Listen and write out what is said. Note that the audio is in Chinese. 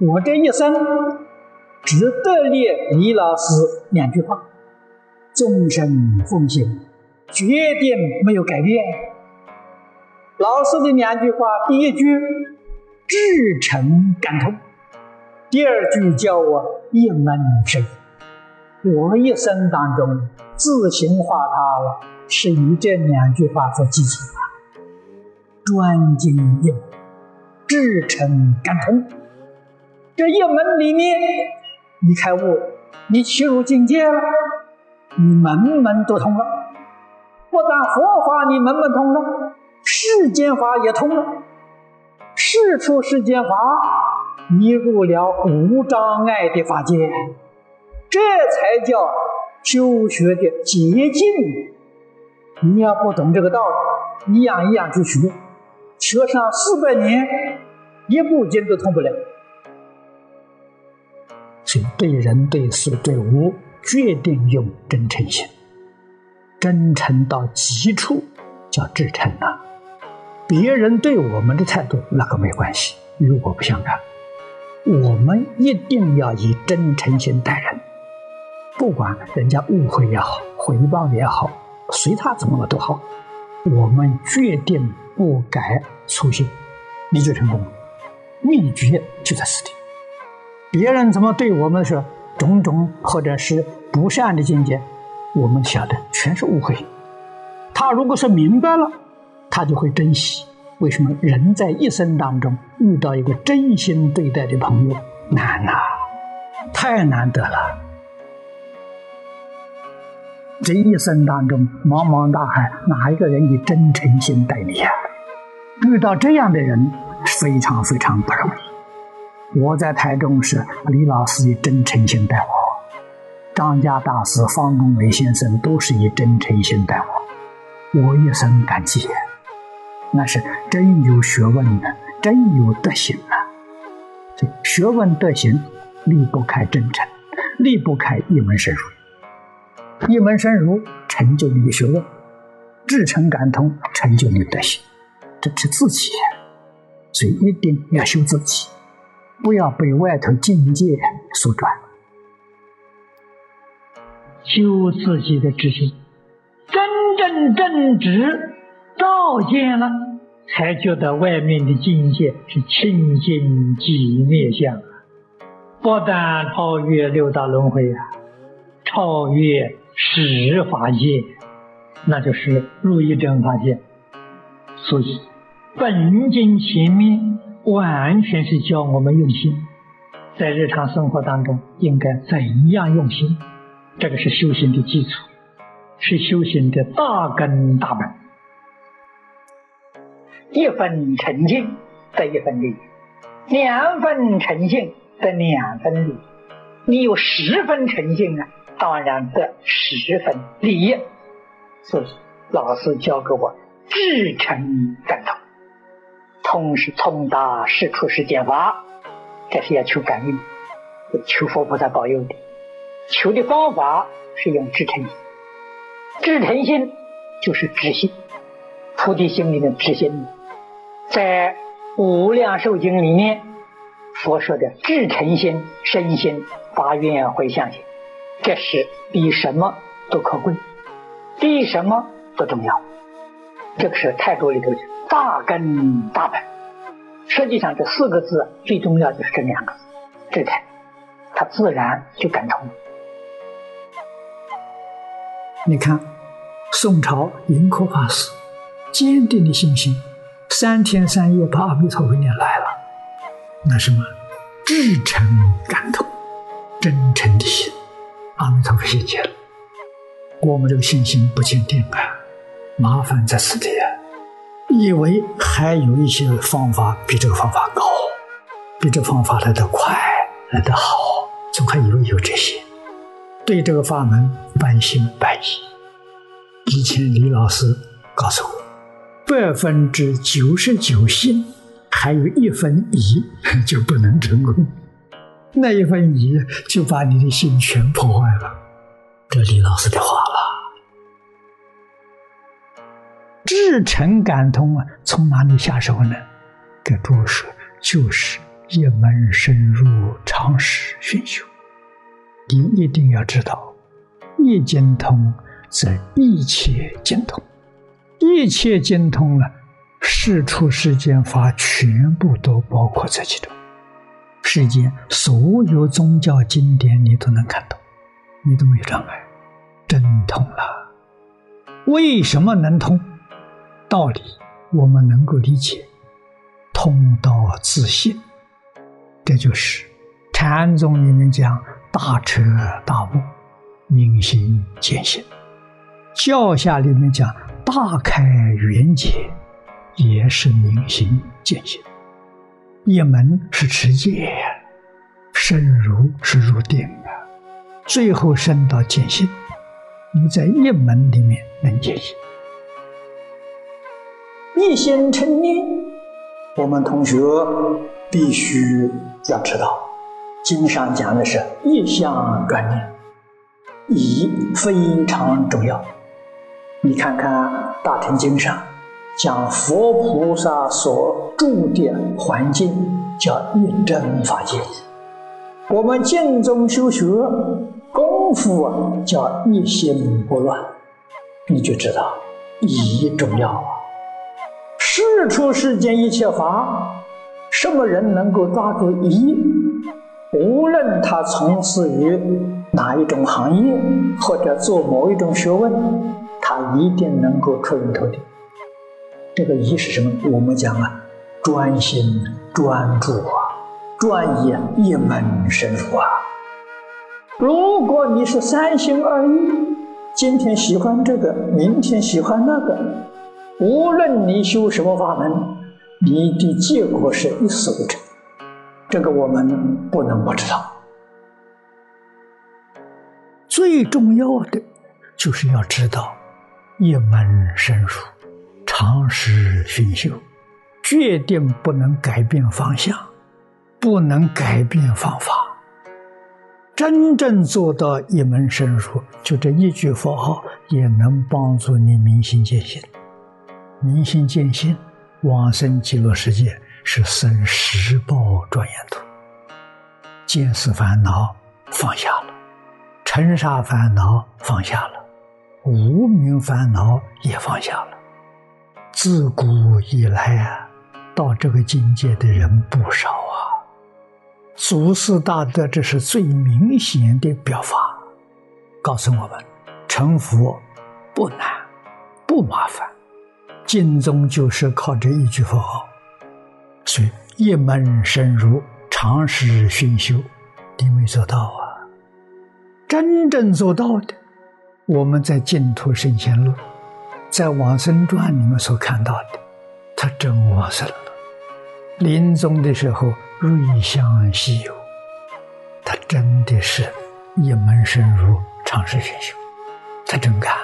我这一生只得念李老师两句话，终身奉行，决定没有改变。老师的两句话，第一句至诚感通，第二句叫我一门深入。我一生当中自行化他了，是以这两句话做基础啊，专精用，至诚感通。这一门里面，你开悟，你起入境界了，你门门都通了。不但佛法你门门通了，世间法也通了。世出世间法，你入了无障碍的法界，这才叫修学的捷径。你要不懂这个道理，一样一样去学，学上四百年，一部经都通不了。对人、对事、对物，决定用真诚心，真诚到极处叫至诚啊！别人对我们的态度那个没关系，与我不相干。我们一定要以真诚心待人，不管人家误会也好，回报也好，随他怎么了都好，我们决定不改初心，你就成功了。秘诀就在此地。别人怎么对我们说种种或者是不善的境界，我们晓得全是误会。他如果说明白了，他就会珍惜。为什么人在一生当中遇到一个真心对待的朋友难呐？太难得了。这一生当中茫茫大海，哪一个人以真诚心待你呀？遇到这样的人，非常非常不容易。我在台中时，李老师以真诚心待我；张家大师方东伟先生都是以真诚心待我，我一生感激。那是真有学问的，真有德行啊！这学问德行离不开真诚，离不开一门深入。一门深入成就你的学问，至诚感通成就你的德行，这是自己，所以一定要修自己。不要被外头境界所转，修自己的知心，真正正直照见了，才觉得外面的境界是清净寂灭相啊！不但超越六道轮回啊，超越十法界，那就是如意真法界。所以本经前面。完全是教我们用心，在日常生活当中应该怎样用心，这个是修行的基础，是修行的大根大本。一分诚信得一分利，两分诚信得两分利，你有十分诚信啊，当然得十分利益。所以老师教给我至诚感通。通是通达世出世间法，这是要求感应，求佛菩萨保佑的。求的方法是用至诚心，至诚心就是知心，菩提心里的知心。在无量寿经里面，佛说的至诚心、身心、发愿回向心，这是比什么都可贵，比什么都重要。这个是态度里头的大根大本。实际上，这四个字最重要就是这两个字“智态”，他自然就感通。你看，宋朝盈科法师坚定的信心，三天三夜把阿弥陀佛念来了，那什么至诚感通，真诚的心，阿弥陀佛现前了。我们这个信心不坚定啊，麻烦在此地啊。以为还有一些方法比这个方法高，比这方法来得快，来得好，总还以为有这些。对这个法门半信半疑。以前李老师告诉我，百分之九十九信，还有一分疑就不能成功。那一分疑就把你的心全破坏了。这李老师的话至诚感通啊，从哪里下手呢？给诸位说，就是一门深入，常识熏修。你一定要知道，一精通则一切精通，一切精通了，世出世间法全部都包括在其中。世间所有宗教经典，你都能看懂，你都没有障碍，真通了。为什么能通？道理我们能够理解，通道自信，这就是禅宗里面讲大彻大悟、明心见性；教下里面讲大开圆解，也是明心见性。一门是持戒，深入是入定啊，最后升到见性。你在一门里面能见性，一心成念。我们同学必须要知道，经上讲的是一向专念，一非常重要。你看看《大乘经》上。讲佛菩萨所住的环境叫一真法界，我们净宗修学功夫啊叫一心不乱，你就知道一重要事。出世间一切法，什么人能够抓住一？无论他从事于哪一种行业，或者做某一种学问，他一定能够出人头地。这个一是什么？我们讲啊，专心专注啊，专业一门深入啊。如果你是三心二意，今天喜欢这个，明天喜欢那个，无论你修什么法门，你的结果是一死不成。这个我们不能不知道。最重要的就是要知道一门深入。常识熏修，决定不能改变方向，不能改变方法。真正做到一门深入，就这一句佛号，也能帮助你明心见性。明心见性，往生极乐世界是生十报庄严土。见思烦恼放下了，尘沙烦恼放下了，无名烦恼也放下了。自古以来啊，到这个境界的人不少啊。祖师大德这是最明显的表法，告诉我们：成佛不难，不麻烦。净宗就是靠这一句佛号，所以一门深入，常识熏修，你没做到啊。真正做到的，我们在净土圣贤录。在往生传里面所看到的，他真往生了。临终的时候，瑞香稀有，他真的是一门深入，常识学修，他真干。